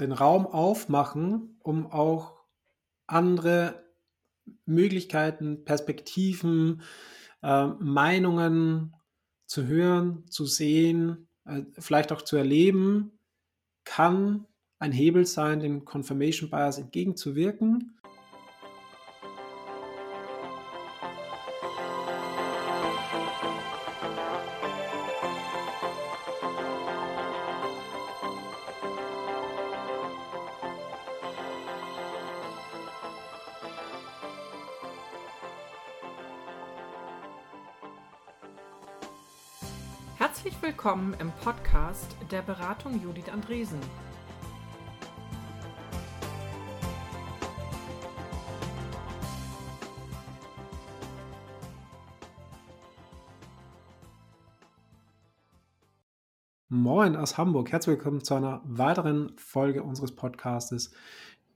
den Raum aufmachen, um auch andere Möglichkeiten, Perspektiven, äh, Meinungen zu hören, zu sehen, äh, vielleicht auch zu erleben, kann ein Hebel sein, dem Confirmation Bias entgegenzuwirken. Herzlich willkommen im Podcast der Beratung Judith Andresen. Moin aus Hamburg. Herzlich willkommen zu einer weiteren Folge unseres Podcastes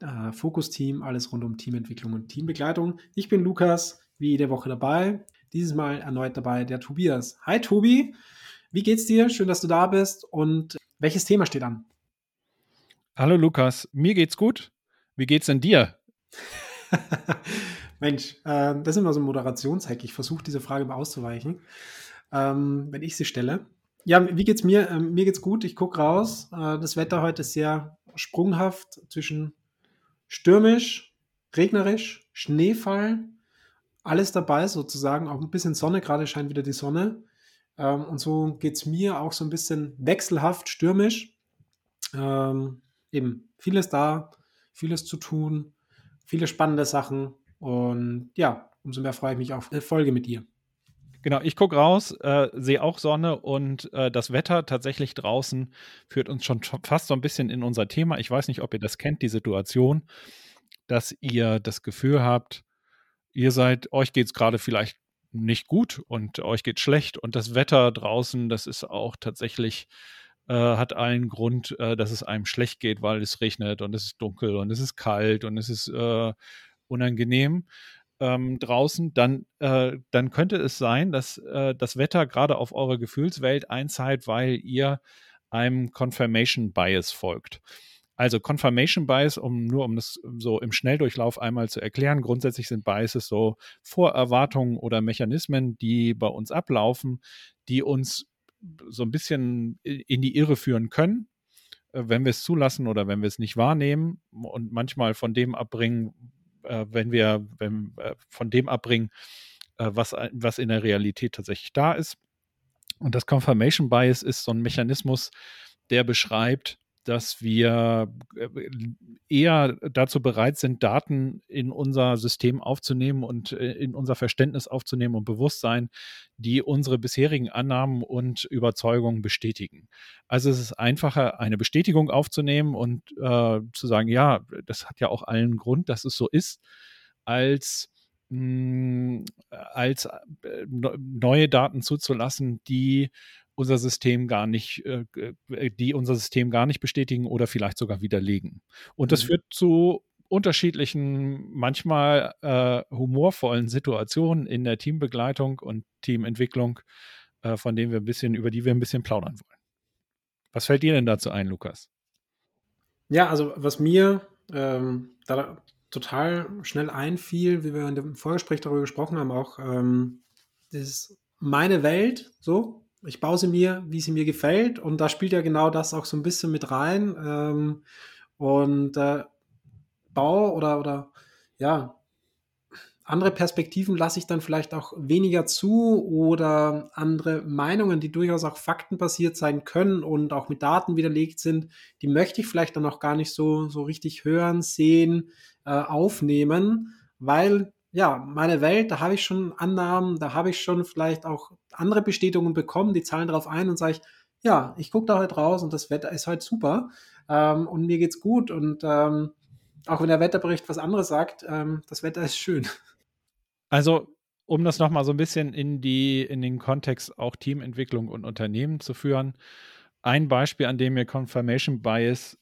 äh, Fokus Team, alles rund um Teamentwicklung und Teambegleitung. Ich bin Lukas, wie jede Woche dabei. Dieses Mal erneut dabei der Tobias. Hi Tobi, wie geht's dir? Schön, dass du da bist. Und welches Thema steht an? Hallo Lukas, mir geht's gut. Wie geht's denn dir? Mensch, äh, das ist immer so ein Moderationshack. Ich versuche diese Frage mal auszuweichen, ähm, wenn ich sie stelle. Ja, wie geht's mir? Ähm, mir geht's gut. Ich gucke raus. Äh, das Wetter heute ist sehr sprunghaft zwischen stürmisch, regnerisch, Schneefall, alles dabei sozusagen. Auch ein bisschen Sonne, gerade scheint wieder die Sonne. Ähm, und so geht es mir auch so ein bisschen wechselhaft, stürmisch. Ähm, eben vieles da, vieles zu tun, viele spannende Sachen. Und ja, umso mehr freue ich mich auf eine Folge mit dir. Genau, ich gucke raus, äh, sehe auch Sonne und äh, das Wetter tatsächlich draußen führt uns schon fast so ein bisschen in unser Thema. Ich weiß nicht, ob ihr das kennt, die Situation, dass ihr das Gefühl habt, ihr seid, euch geht es gerade vielleicht nicht gut und euch geht schlecht und das Wetter draußen, das ist auch tatsächlich äh, hat allen Grund, äh, dass es einem schlecht geht, weil es regnet und es ist dunkel und es ist kalt und es ist äh, unangenehm ähm, draußen, dann, äh, dann könnte es sein, dass äh, das Wetter gerade auf eure Gefühlswelt einzahlt, weil ihr einem Confirmation Bias folgt. Also Confirmation Bias, um nur um das so im Schnelldurchlauf einmal zu erklären, grundsätzlich sind Biases so Vorerwartungen oder Mechanismen, die bei uns ablaufen, die uns so ein bisschen in die Irre führen können, äh, wenn wir es zulassen oder wenn wir es nicht wahrnehmen und manchmal von dem abbringen, äh, wenn wir wenn, äh, von dem abbringen, was, was in der Realität tatsächlich da ist. Und das Confirmation Bias ist so ein Mechanismus, der beschreibt, dass wir äh, eher dazu bereit sind, Daten in unser System aufzunehmen und äh, in unser Verständnis aufzunehmen und Bewusstsein, die unsere bisherigen Annahmen und Überzeugungen bestätigen. Also es ist einfacher, eine Bestätigung aufzunehmen und äh, zu sagen, ja, das hat ja auch allen Grund, dass es so ist, als hm, als äh, neue Daten zuzulassen, die unser System gar nicht, äh, äh, die unser System gar nicht bestätigen oder vielleicht sogar widerlegen. Und das mhm. führt zu unterschiedlichen, manchmal äh, humorvollen Situationen in der Teambegleitung und Teamentwicklung, äh, von denen wir ein bisschen, über die wir ein bisschen plaudern wollen. Was fällt dir denn dazu ein, Lukas? Ja, also was mir ähm, da total schnell einfiel, wie wir in dem Vorgespräch darüber gesprochen haben, auch ähm, das ist meine Welt, so, ich baue sie mir, wie sie mir gefällt. Und da spielt ja genau das auch so ein bisschen mit rein. Ähm, und äh, Bau oder, oder ja, andere Perspektiven lasse ich dann vielleicht auch weniger zu oder andere Meinungen, die durchaus auch faktenbasiert sein können und auch mit Daten widerlegt sind, die möchte ich vielleicht dann auch gar nicht so, so richtig hören, sehen, äh, aufnehmen, weil ja, meine Welt, da habe ich schon Annahmen, da habe ich schon vielleicht auch andere Bestätigungen bekommen, die zahlen darauf ein und sage ich, ja, ich gucke da heute raus und das Wetter ist heute super ähm, und mir geht's gut und ähm, auch wenn der Wetterbericht was anderes sagt, ähm, das Wetter ist schön. Also, um das nochmal so ein bisschen in, die, in den Kontext auch Teamentwicklung und Unternehmen zu führen, ein Beispiel, an dem mir Confirmation Bias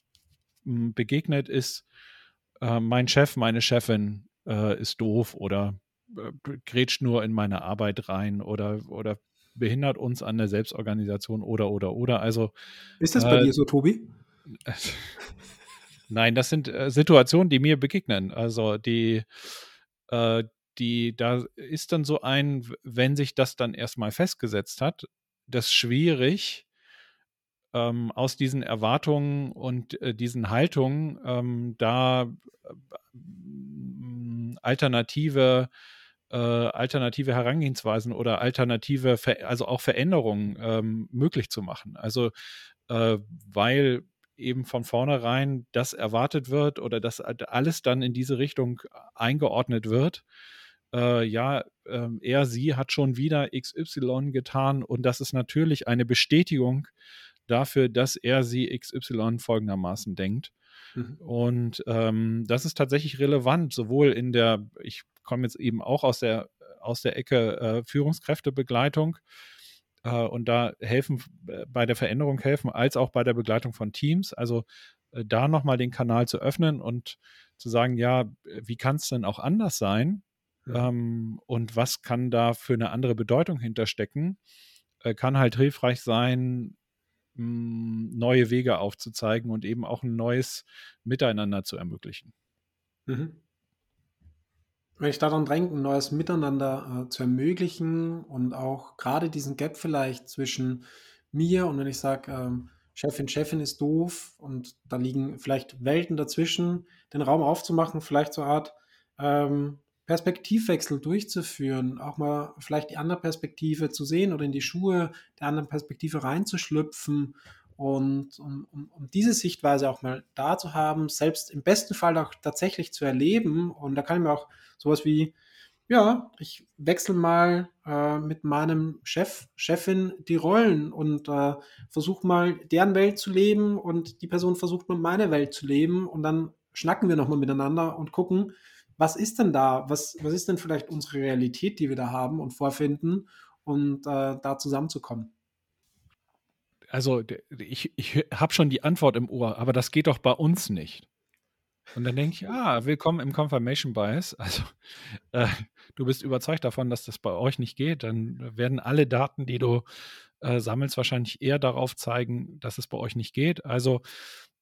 hm, begegnet ist, äh, mein Chef, meine Chefin äh, ist doof oder äh, grätscht nur in meine Arbeit rein oder, oder behindert uns an der Selbstorganisation oder oder oder. Also ist das bei äh, dir so, Tobi? Nein, das sind äh, Situationen, die mir begegnen. Also die, äh, die, da ist dann so ein, wenn sich das dann erstmal festgesetzt hat, das schwierig, ähm, aus diesen Erwartungen und äh, diesen Haltungen ähm, da äh, alternative äh, alternative Herangehensweisen oder alternative, Ver also auch Veränderungen ähm, möglich zu machen. Also äh, weil eben von vornherein das erwartet wird oder dass alles dann in diese Richtung eingeordnet wird. Äh, ja, äh, er, sie hat schon wieder XY getan und das ist natürlich eine Bestätigung dafür, dass er, sie XY folgendermaßen denkt. Mhm. Und ähm, das ist tatsächlich relevant, sowohl in der, ich komme jetzt eben auch aus der, aus der Ecke äh, Führungskräftebegleitung äh, und da helfen, äh, bei der Veränderung helfen, als auch bei der Begleitung von Teams. Also äh, da nochmal den Kanal zu öffnen und zu sagen, ja, wie kann es denn auch anders sein? Mhm. Ähm, und was kann da für eine andere Bedeutung hinterstecken? Äh, kann halt hilfreich sein, neue Wege aufzuzeigen und eben auch ein neues Miteinander zu ermöglichen. Mhm. Wenn ich daran denke, ein neues Miteinander äh, zu ermöglichen und auch gerade diesen Gap vielleicht zwischen mir und wenn ich sage, ähm, Chefin, Chefin ist doof und da liegen vielleicht Welten dazwischen, den Raum aufzumachen, vielleicht so eine Art ähm, Perspektivwechsel durchzuführen, auch mal vielleicht die andere Perspektive zu sehen oder in die Schuhe der anderen Perspektive reinzuschlüpfen und um, um, um, diese Sichtweise auch mal da zu haben, selbst im besten Fall auch tatsächlich zu erleben. Und da kann ich mir auch sowas wie, ja, ich wechsle mal äh, mit meinem Chef, Chefin die Rollen und äh, versuche mal deren Welt zu leben und die Person versucht mal meine Welt zu leben und dann schnacken wir nochmal miteinander und gucken, was ist denn da, was, was ist denn vielleicht unsere Realität, die wir da haben und vorfinden und äh, da zusammenzukommen also ich, ich habe schon die Antwort im Ohr, aber das geht doch bei uns nicht. Und dann denke ich, ah, willkommen im Confirmation Bias. Also äh, du bist überzeugt davon, dass das bei euch nicht geht, dann werden alle Daten, die du äh, sammelst, wahrscheinlich eher darauf zeigen, dass es bei euch nicht geht. Also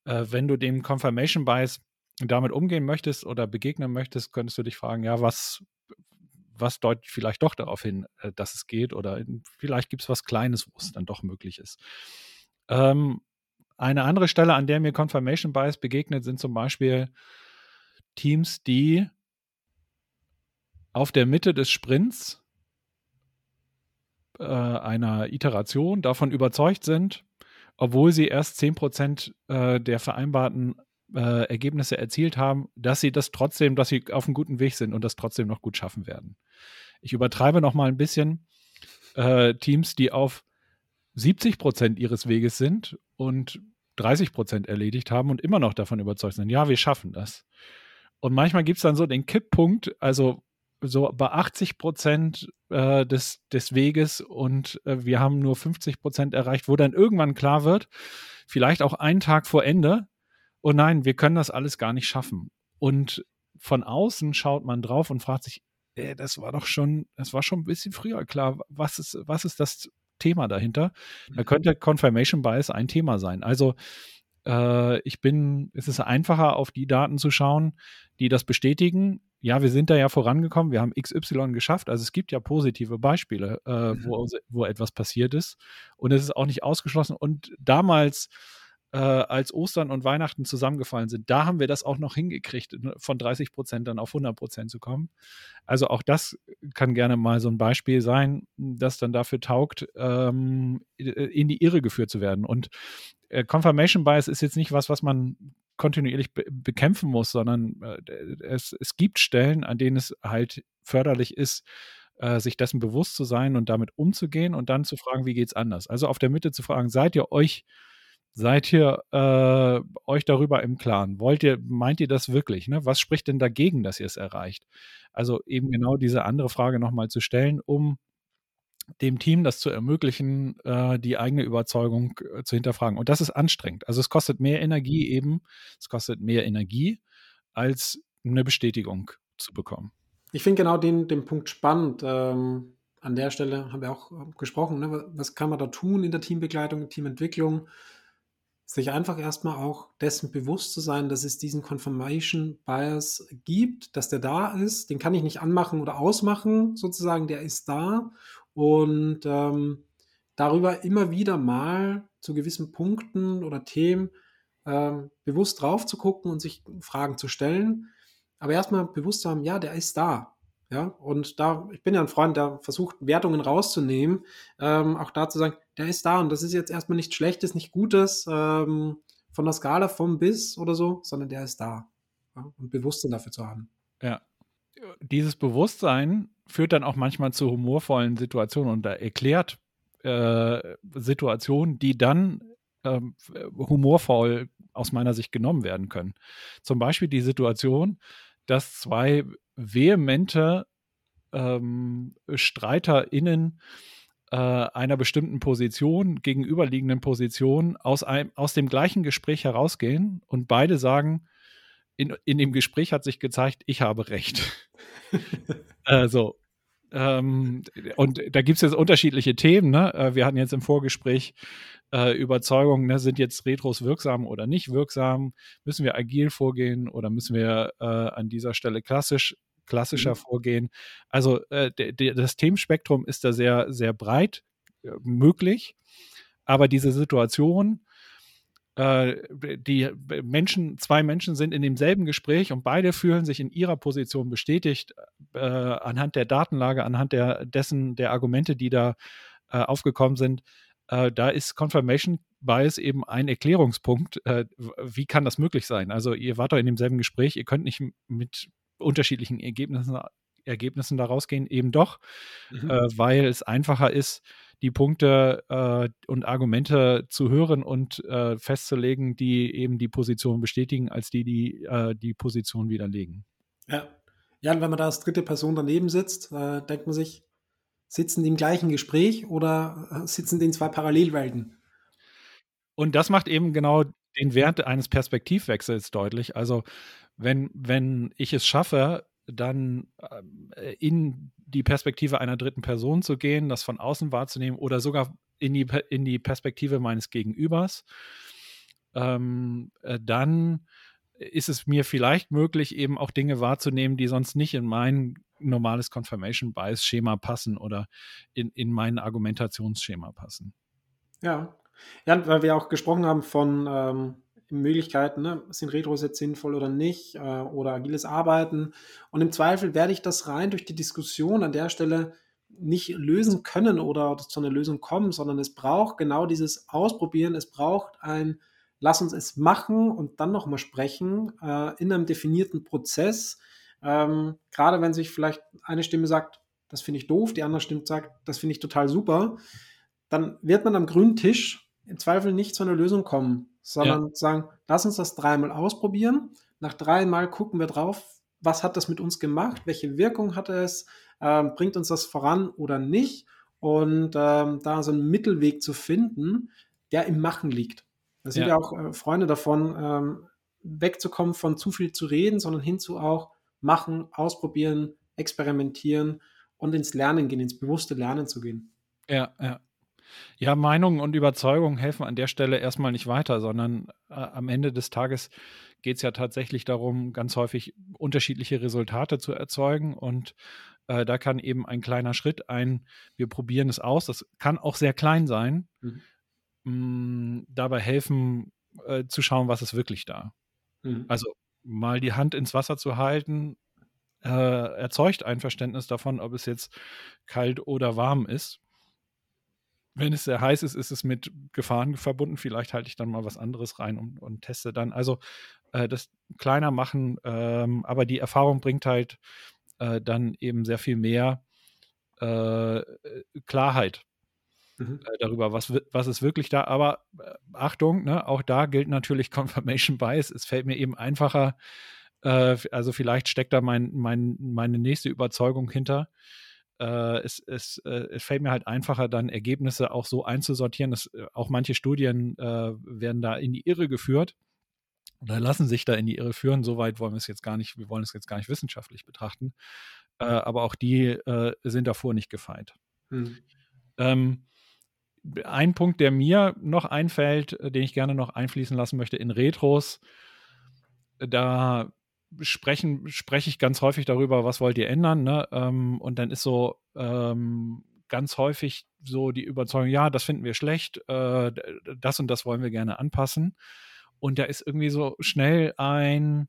äh, wenn du dem Confirmation Bias damit umgehen möchtest oder begegnen möchtest, könntest du dich fragen, ja, was, was deutet vielleicht doch darauf hin, äh, dass es geht oder vielleicht gibt es was Kleines, wo es dann doch möglich ist. Ähm, eine andere Stelle, an der mir Confirmation Bias begegnet, sind zum Beispiel Teams, die auf der Mitte des Sprints äh, einer Iteration davon überzeugt sind, obwohl sie erst 10% äh, der vereinbarten äh, Ergebnisse erzielt haben, dass sie das trotzdem, dass sie auf einem guten Weg sind und das trotzdem noch gut schaffen werden. Ich übertreibe noch mal ein bisschen. Äh, Teams, die auf 70 Prozent ihres Weges sind und 30 Prozent erledigt haben und immer noch davon überzeugt sind, ja, wir schaffen das. Und manchmal gibt es dann so den Kipppunkt, also so bei 80 Prozent äh, des, des Weges und äh, wir haben nur 50 Prozent erreicht, wo dann irgendwann klar wird, vielleicht auch einen Tag vor Ende, oh nein, wir können das alles gar nicht schaffen. Und von außen schaut man drauf und fragt sich, äh, das war doch schon, das war schon ein bisschen früher klar. Was ist, was ist das Thema dahinter? Da mhm. könnte Confirmation Bias ein Thema sein. Also äh, ich bin, es ist einfacher, auf die Daten zu schauen, die das bestätigen. Ja, wir sind da ja vorangekommen, wir haben XY geschafft. Also es gibt ja positive Beispiele, äh, wo, wo etwas passiert ist. Und es ist auch nicht ausgeschlossen. Und damals äh, als Ostern und Weihnachten zusammengefallen sind, da haben wir das auch noch hingekriegt, ne, von 30 Prozent dann auf 100 Prozent zu kommen. Also auch das kann gerne mal so ein Beispiel sein, das dann dafür taugt, ähm, in die Irre geführt zu werden. Und äh, Confirmation Bias ist jetzt nicht was, was man kontinuierlich be bekämpfen muss, sondern äh, es, es gibt Stellen, an denen es halt förderlich ist, äh, sich dessen bewusst zu sein und damit umzugehen und dann zu fragen, wie geht es anders? Also auf der Mitte zu fragen, seid ihr euch Seid ihr äh, euch darüber im Klaren? Wollt ihr, meint ihr das wirklich? Ne? Was spricht denn dagegen, dass ihr es erreicht? Also eben genau diese andere Frage nochmal zu stellen, um dem Team das zu ermöglichen, äh, die eigene Überzeugung äh, zu hinterfragen. Und das ist anstrengend. Also es kostet mehr Energie eben, es kostet mehr Energie, als eine Bestätigung zu bekommen. Ich finde genau den, den Punkt spannend. Ähm, an der Stelle haben wir auch äh, gesprochen, ne? was kann man da tun in der Teambegleitung, Teamentwicklung? Sich einfach erstmal auch dessen bewusst zu sein, dass es diesen Confirmation Bias gibt, dass der da ist. Den kann ich nicht anmachen oder ausmachen, sozusagen, der ist da. Und ähm, darüber immer wieder mal zu gewissen Punkten oder Themen ähm, bewusst drauf zu gucken und sich Fragen zu stellen. Aber erstmal bewusst zu haben, ja, der ist da. Ja, und da, ich bin ja ein Freund, der versucht, Wertungen rauszunehmen, ähm, auch da zu sagen, der ist da und das ist jetzt erstmal nichts Schlechtes, nicht Gutes ähm, von der Skala vom bis oder so, sondern der ist da. Ja, und Bewusstsein dafür zu haben. Ja. Dieses Bewusstsein führt dann auch manchmal zu humorvollen Situationen und erklärt äh, Situationen, die dann äh, humorvoll aus meiner Sicht genommen werden können. Zum Beispiel die Situation, dass zwei vehemente ähm, StreiterInnen äh, einer bestimmten Position, gegenüberliegenden Position aus, einem, aus dem gleichen Gespräch herausgehen und beide sagen, in, in dem Gespräch hat sich gezeigt, ich habe recht. also, ähm, und da gibt es jetzt unterschiedliche Themen. Ne? Äh, wir hatten jetzt im Vorgespräch äh, Überzeugung, ne, sind jetzt Retros wirksam oder nicht wirksam? Müssen wir agil vorgehen oder müssen wir äh, an dieser Stelle klassisch klassischer mhm. vorgehen? Also äh, das Themenspektrum ist da sehr, sehr breit äh, möglich, aber diese Situation, äh, die Menschen, zwei Menschen sind in demselben Gespräch und beide fühlen sich in ihrer Position bestätigt äh, anhand der Datenlage, anhand der, dessen, der Argumente, die da äh, aufgekommen sind. Äh, da ist Confirmation Bias eben ein Erklärungspunkt. Äh, wie kann das möglich sein? Also ihr wart doch in demselben Gespräch, ihr könnt nicht mit unterschiedlichen Ergebnissen, Ergebnissen daraus gehen, eben doch, mhm. Äh, weil es einfacher ist, die Punkte äh, und Argumente zu hören und äh, festzulegen, die eben die Position bestätigen, als die, die äh, die Position widerlegen. Ja. Ja, und wenn man da als dritte Person daneben sitzt, äh, denkt man sich, sitzen die im gleichen Gespräch oder äh, sitzen die in zwei Parallelwelten? Und das macht eben genau den Wert eines Perspektivwechsels deutlich. Also wenn, wenn ich es schaffe, dann äh, in die Perspektive einer dritten Person zu gehen, das von außen wahrzunehmen oder sogar in die, in die Perspektive meines Gegenübers, ähm, äh, dann ist es mir vielleicht möglich, eben auch Dinge wahrzunehmen, die sonst nicht in mein normales Confirmation Bias Schema passen oder in, in mein Argumentationsschema passen. Ja. Ja, weil wir auch gesprochen haben von ähm, Möglichkeiten, ne? sind Retros jetzt sinnvoll oder nicht, äh, oder agiles Arbeiten. Und im Zweifel werde ich das rein durch die Diskussion an der Stelle nicht lösen können oder zu einer Lösung kommen, sondern es braucht genau dieses Ausprobieren, es braucht ein Lass uns es machen und dann nochmal sprechen äh, in einem definierten Prozess. Ähm, gerade wenn sich vielleicht eine Stimme sagt, das finde ich doof, die andere Stimme sagt, das finde ich total super, dann wird man am grünen Tisch im Zweifel nicht zu einer Lösung kommen, sondern ja. sagen, lass uns das dreimal ausprobieren. Nach dreimal gucken wir drauf, was hat das mit uns gemacht, welche Wirkung hat es, ähm, bringt uns das voran oder nicht. Und ähm, da so einen Mittelweg zu finden, der im Machen liegt. Da sind ja, ja auch äh, Freunde davon, ähm, wegzukommen von zu viel zu reden, sondern hinzu auch machen, ausprobieren, experimentieren und ins Lernen gehen, ins bewusste Lernen zu gehen. Ja, ja. Ja, Meinungen und Überzeugungen helfen an der Stelle erstmal nicht weiter, sondern äh, am Ende des Tages geht es ja tatsächlich darum, ganz häufig unterschiedliche Resultate zu erzeugen. Und äh, da kann eben ein kleiner Schritt ein, wir probieren es aus. Das kann auch sehr klein sein. Mhm. Mh, mm, dabei helfen, äh, zu schauen, was ist wirklich da. Mhm. Also mal die Hand ins Wasser zu halten, äh, erzeugt ein Verständnis davon, ob es jetzt kalt oder warm ist wenn es sehr heiß ist, ist es mit Gefahren verbunden. Vielleicht halte ich dann mal was anderes rein und, und teste dann. Also äh, das kleiner machen, ähm, aber die Erfahrung bringt halt äh, dann eben sehr viel mehr äh, Klarheit mhm. Äh, darüber, was, was ist wirklich da. Aber äh, Achtung, ne, auch da gilt natürlich Confirmation Bias. Es fällt mir eben einfacher, äh, also vielleicht steckt da mein, mein, meine nächste Überzeugung hinter äh, es, es, äh, es, fällt mir halt einfacher, dann Ergebnisse auch so einzusortieren. Dass, äh, auch manche Studien äh, werden da in die Irre geführt oder lassen sich da in die Irre führen. Soweit wollen wir es jetzt gar nicht, wir wollen es jetzt gar nicht wissenschaftlich betrachten. Äh, aber auch die äh, sind davor nicht gefeit. Hm. Ähm, ein Punkt, der mir noch einfällt, den ich gerne noch einfließen lassen möchte in Retros, da sprechen, spreche ich ganz häufig darüber, was wollt ihr ändern, ne? Ähm, und dann ist so ähm, ganz häufig so die Überzeugung, ja, das finden wir schlecht, äh, das und das wollen wir gerne anpassen. Und da ist irgendwie so schnell ein,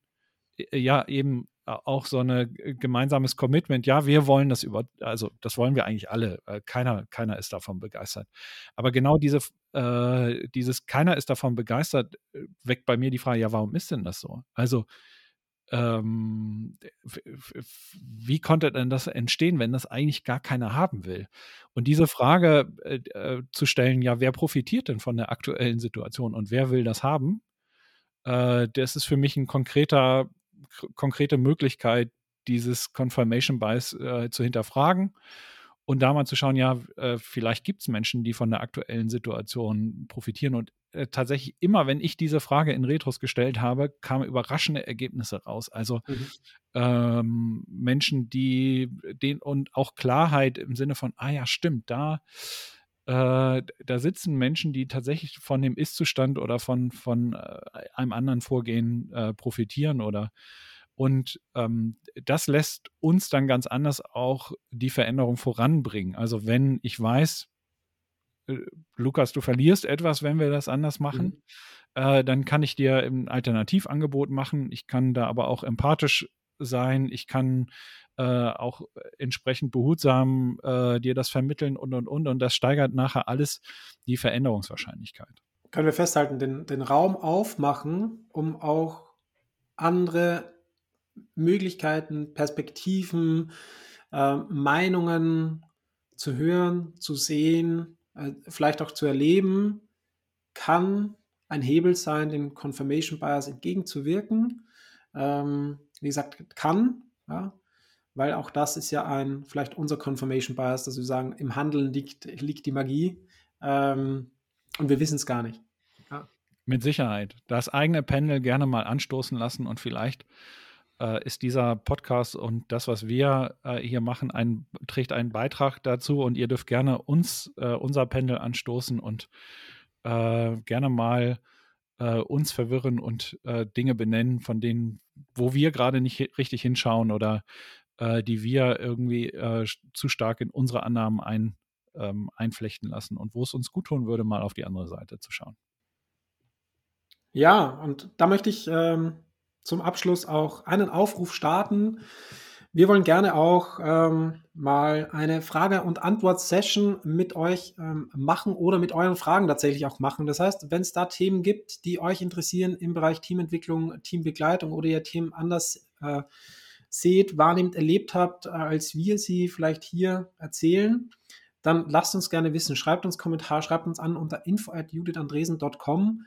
äh, ja, eben auch so ein gemeinsames Commitment. Ja, wir wollen das über, also das wollen wir eigentlich alle. Äh, keiner, keiner ist davon begeistert. Aber genau diese, äh, dieses keiner ist davon begeistert, äh, weckt bei mir die Frage, ja, warum ist denn das so? Also ähm, wie konnte denn das entstehen, wenn das eigentlich gar keiner haben will? Und diese Frage äh, äh, zu stellen, ja, wer profitiert denn von der aktuellen Situation und wer will das haben? Äh, das ist für mich ein konkreter, konkrete Möglichkeit, dieses Confirmation Bias äh, zu hinterfragen und da mal zu schauen, ja, äh, vielleicht gibt es Menschen, die von der aktuellen Situation profitieren. Und äh, tatsächlich immer, wenn ich diese Frage in Retros gestellt habe, kamen überraschende Ergebnisse raus. Also mhm. ähm, Menschen, die den und auch Klarheit im Sinne von, ah ja, stimmt, da äh, da sitzen Menschen, die tatsächlich von dem Ist-Zustand oder von, von äh, einem anderen Vorgehen äh, profitieren oder und ähm, das lässt uns dann ganz anders auch die Veränderung voranbringen. Also wenn ich weiß, Lukas, du verlierst etwas, wenn wir das anders machen, mhm. äh, dann kann ich dir ein Alternativangebot machen. Ich kann da aber auch empathisch sein. Ich kann äh, auch entsprechend behutsam äh, dir das vermitteln und und und. Und das steigert nachher alles die Veränderungswahrscheinlichkeit. Können wir festhalten, den, den Raum aufmachen, um auch andere Möglichkeiten, Perspektiven, äh, Meinungen zu hören, zu sehen, äh, vielleicht auch zu erleben, kann ein Hebel sein, den Confirmation Bias entgegenzuwirken. Ähm, wie gesagt, kann, ja, weil auch das ist ja ein, vielleicht unser Confirmation Bias, dass wir sagen, im Handeln liegt, liegt die Magie ähm, und wir wissen es gar nicht. Ja. Mit Sicherheit. Das eigene Pendel gerne mal anstoßen lassen und vielleicht äh, ist dieser Podcast und das, was wir äh, hier machen, ein, trägt einen Beitrag dazu und ihr dürft gerne uns, äh, unser Pendel anstoßen und äh, gerne mal äh, uns verwirren und äh, Dinge benennen, von denen, wo wir gerade nicht richtig hinschauen oder die wir irgendwie zu stark in unsere Annahmen ein, ähm, einflechten lassen und wo es uns gut tun würde, mal auf die andere Seite zu schauen. Ja, und da möchte ich ähm, zum Abschluss auch einen Aufruf starten. Wir wollen gerne auch ähm, mal eine Frage- und Antwort-Session mit euch ähm, machen oder mit euren Fragen tatsächlich auch machen. Das heißt, wenn es da Themen gibt, die euch interessieren im Bereich Teamentwicklung, Teambegleitung oder ihr Themen anders äh, seht, wahrnehmt, erlebt habt, äh, als wir sie vielleicht hier erzählen, dann lasst uns gerne wissen. Schreibt uns Kommentar, schreibt uns an unter info@judithandresen.com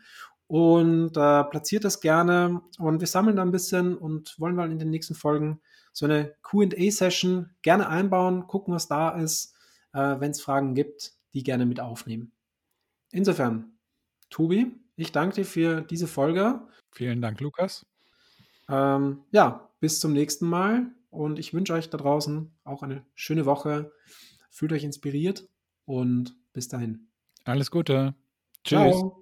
und äh, platziert das gerne. Und wir sammeln da ein bisschen und wollen mal in den nächsten Folgen so eine QA-Session gerne einbauen, gucken, was da ist, äh, wenn es Fragen gibt, die gerne mit aufnehmen. Insofern, Tobi, ich danke dir für diese Folge. Vielen Dank, Lukas. Ähm, ja, bis zum nächsten Mal und ich wünsche euch da draußen auch eine schöne Woche. Fühlt euch inspiriert und bis dahin. Alles Gute. Tschüss. Ciao.